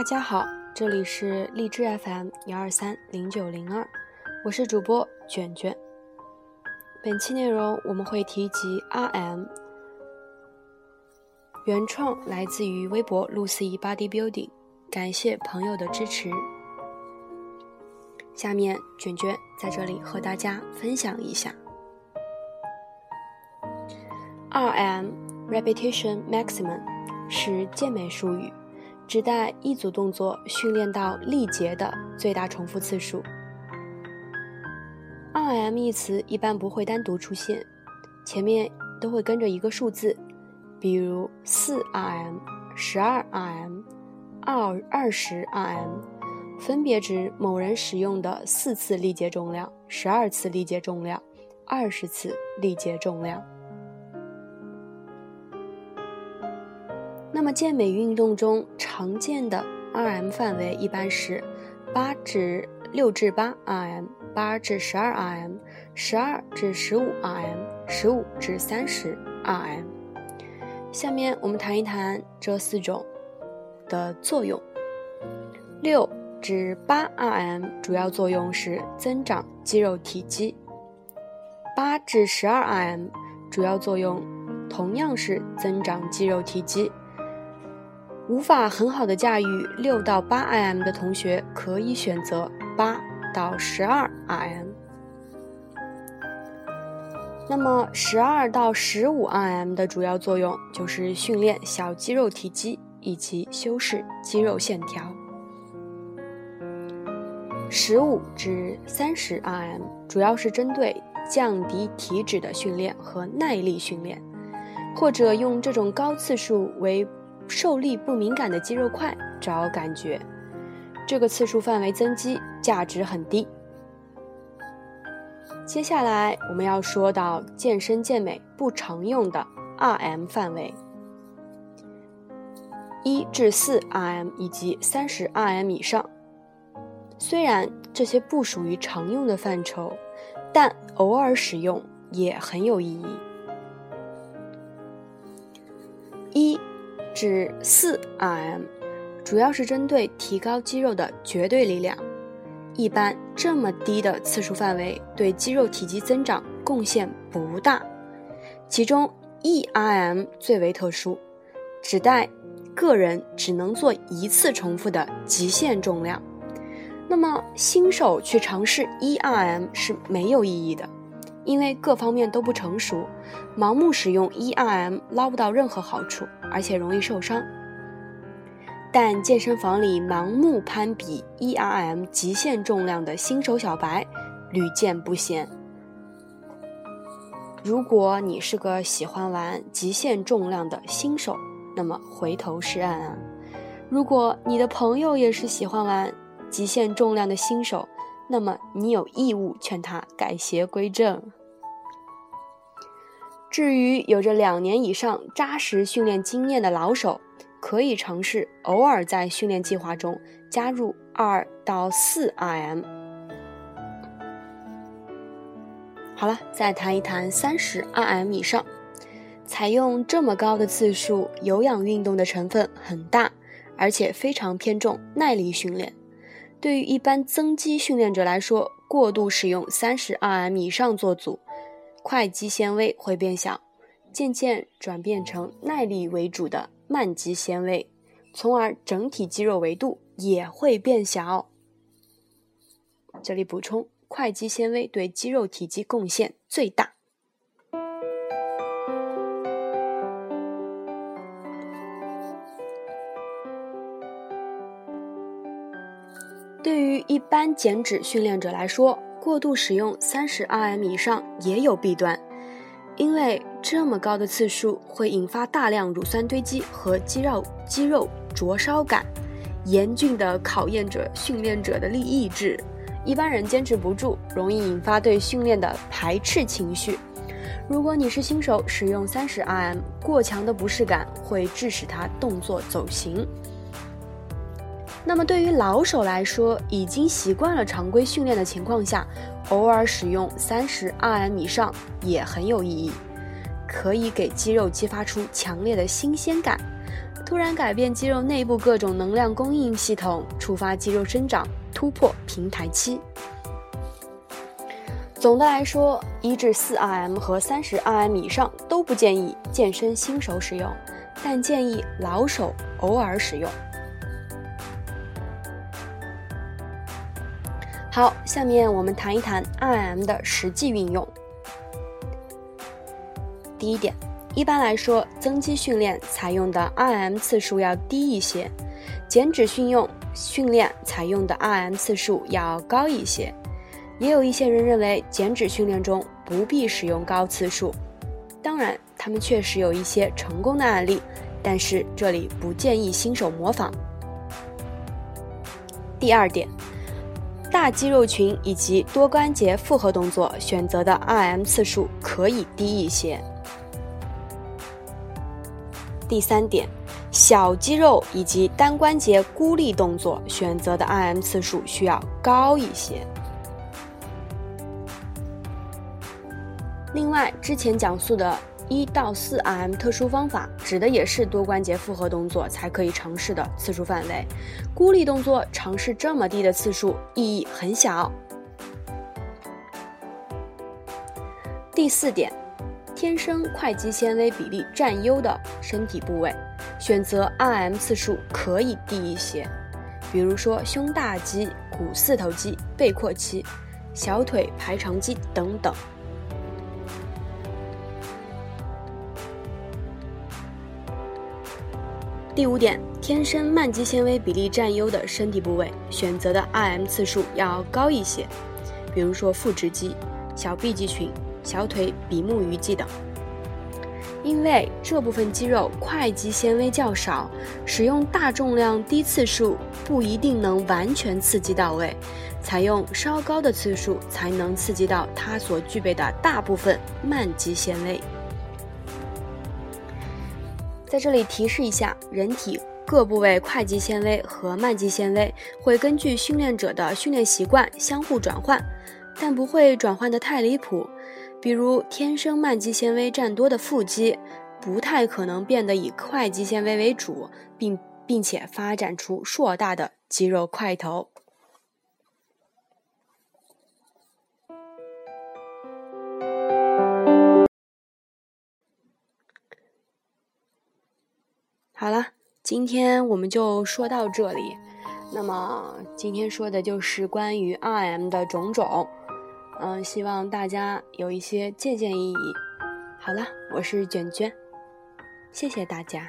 大家好，这里是荔枝 FM 幺二三零九零二，我是主播卷卷。本期内容我们会提及 RM，原创来自于微博露思怡 Bodybuilding，感谢朋友的支持。下面卷卷在这里和大家分享一下 RM Repetition Maximum 是健美术语。指代一组动作训练到力竭的最大重复次数。RM 一词一般不会单独出现，前面都会跟着一个数字，比如四 RM、十二 RM、二二十 RM，分别指某人使用的四次力竭重量、十二次力竭重量、二十次力竭重量。那么健美运动中常见的 RM 范围一般是八至六至八 RM、八至十二 RM、十二至十五 RM、十五至三十 RM。下面我们谈一谈这四种的作用。六至八 RM 主要作用是增长肌肉体积，八至十二 RM 主要作用同样是增长肌肉体积。无法很好的驾驭六到八 RM 的同学，可以选择八到十二 RM。那么十二到十五 RM 的主要作用就是训练小肌肉体积以及修饰肌肉线条。十五至三十 RM 主要是针对降低体脂的训练和耐力训练，或者用这种高次数为。受力不敏感的肌肉块找感觉，这个次数范围增肌价值很低。接下来我们要说到健身健美不常用的 RM 范围，一至四 RM 以及三十 RM 以上。虽然这些不属于常用的范畴，但偶尔使用也很有意义。至四 RM，主要是针对提高肌肉的绝对力量。一般这么低的次数范围对肌肉体积增长贡献不大。其中 1RM 最为特殊，指代个人只能做一次重复的极限重量。那么新手去尝试 1RM 是没有意义的。因为各方面都不成熟，盲目使用 ERM 捞不到任何好处，而且容易受伤。但健身房里盲目攀比 ERM 极限重量的新手小白屡见不鲜。如果你是个喜欢玩极限重量的新手，那么回头是岸啊！如果你的朋友也是喜欢玩极限重量的新手，那么你有义务劝他改邪归正。至于有着两年以上扎实训练经验的老手，可以尝试偶尔在训练计划中加入二到四 RM。好了，再谈一谈三十 RM 以上，采用这么高的次数，有氧运动的成分很大，而且非常偏重耐力训练。对于一般增肌训练者来说，过度使用三十 RM 以上做组，块肌纤维会变小，渐渐转变成耐力为主的慢肌纤维，从而整体肌肉维度也会变小。这里补充，块肌纤维对肌肉体积贡献最大。对于一般减脂训练者来说，过度使用三十 RM 以上也有弊端，因为这么高的次数会引发大量乳酸堆积和肌肉肌肉灼烧感，严峻的考验着训练者的力意志，一般人坚持不住，容易引发对训练的排斥情绪。如果你是新手，使用三十 RM，过强的不适感会致使他动作走形。那么对于老手来说，已经习惯了常规训练的情况下，偶尔使用三十 RM 以上也很有意义，可以给肌肉激发出强烈的新鲜感，突然改变肌肉内部各种能量供应系统，触发肌肉生长，突破平台期。总的来说，一至四 RM 和三十 RM 以上都不建议健身新手使用，但建议老手偶尔使用。好，下面我们谈一谈 RM 的实际运用。第一点。一般来说，增肌训练采用的 RM 次数要低一些，减脂训用训练采用的 RM 次数要高一些。也有一些人认为减脂训练中不必使用高次数，当然，他们确实有一些成功的案例，但是这里不建议新手模仿。第二点，大肌肉群以及多关节复合动作选择的 RM 次数可以低一些。第三点，小肌肉以及单关节孤立动作选择的 RM 次数需要高一些。另外，之前讲述的一到四 RM 特殊方法，指的也是多关节复合动作才可以尝试的次数范围。孤立动作尝试这么低的次数，意义很小。第四点。天生快肌纤维比例占优的身体部位，选择 RM 次数可以低一些，比如说胸大肌、股四头肌、背阔肌、小腿排肠肌等等。第五点，天生慢肌纤维比例占优的身体部位，选择的 RM 次数要高一些，比如说腹直肌、小臂肌群。小腿比目鱼肌等，因为这部分肌肉块肌纤维较少，使用大重量低次数不一定能完全刺激到位，采用稍高的次数才能刺激到它所具备的大部分慢肌纤维。在这里提示一下，人体各部位快肌纤维和慢肌纤维会根据训练者的训练习惯相互转换，但不会转换的太离谱。比如，天生慢肌纤维占多的腹肌，不太可能变得以快肌纤维为主，并并且发展出硕大的肌肉块头。好了，今天我们就说到这里。那么，今天说的就是关于 RM 的种种。嗯，希望大家有一些借鉴意义。好了，我是卷卷，谢谢大家。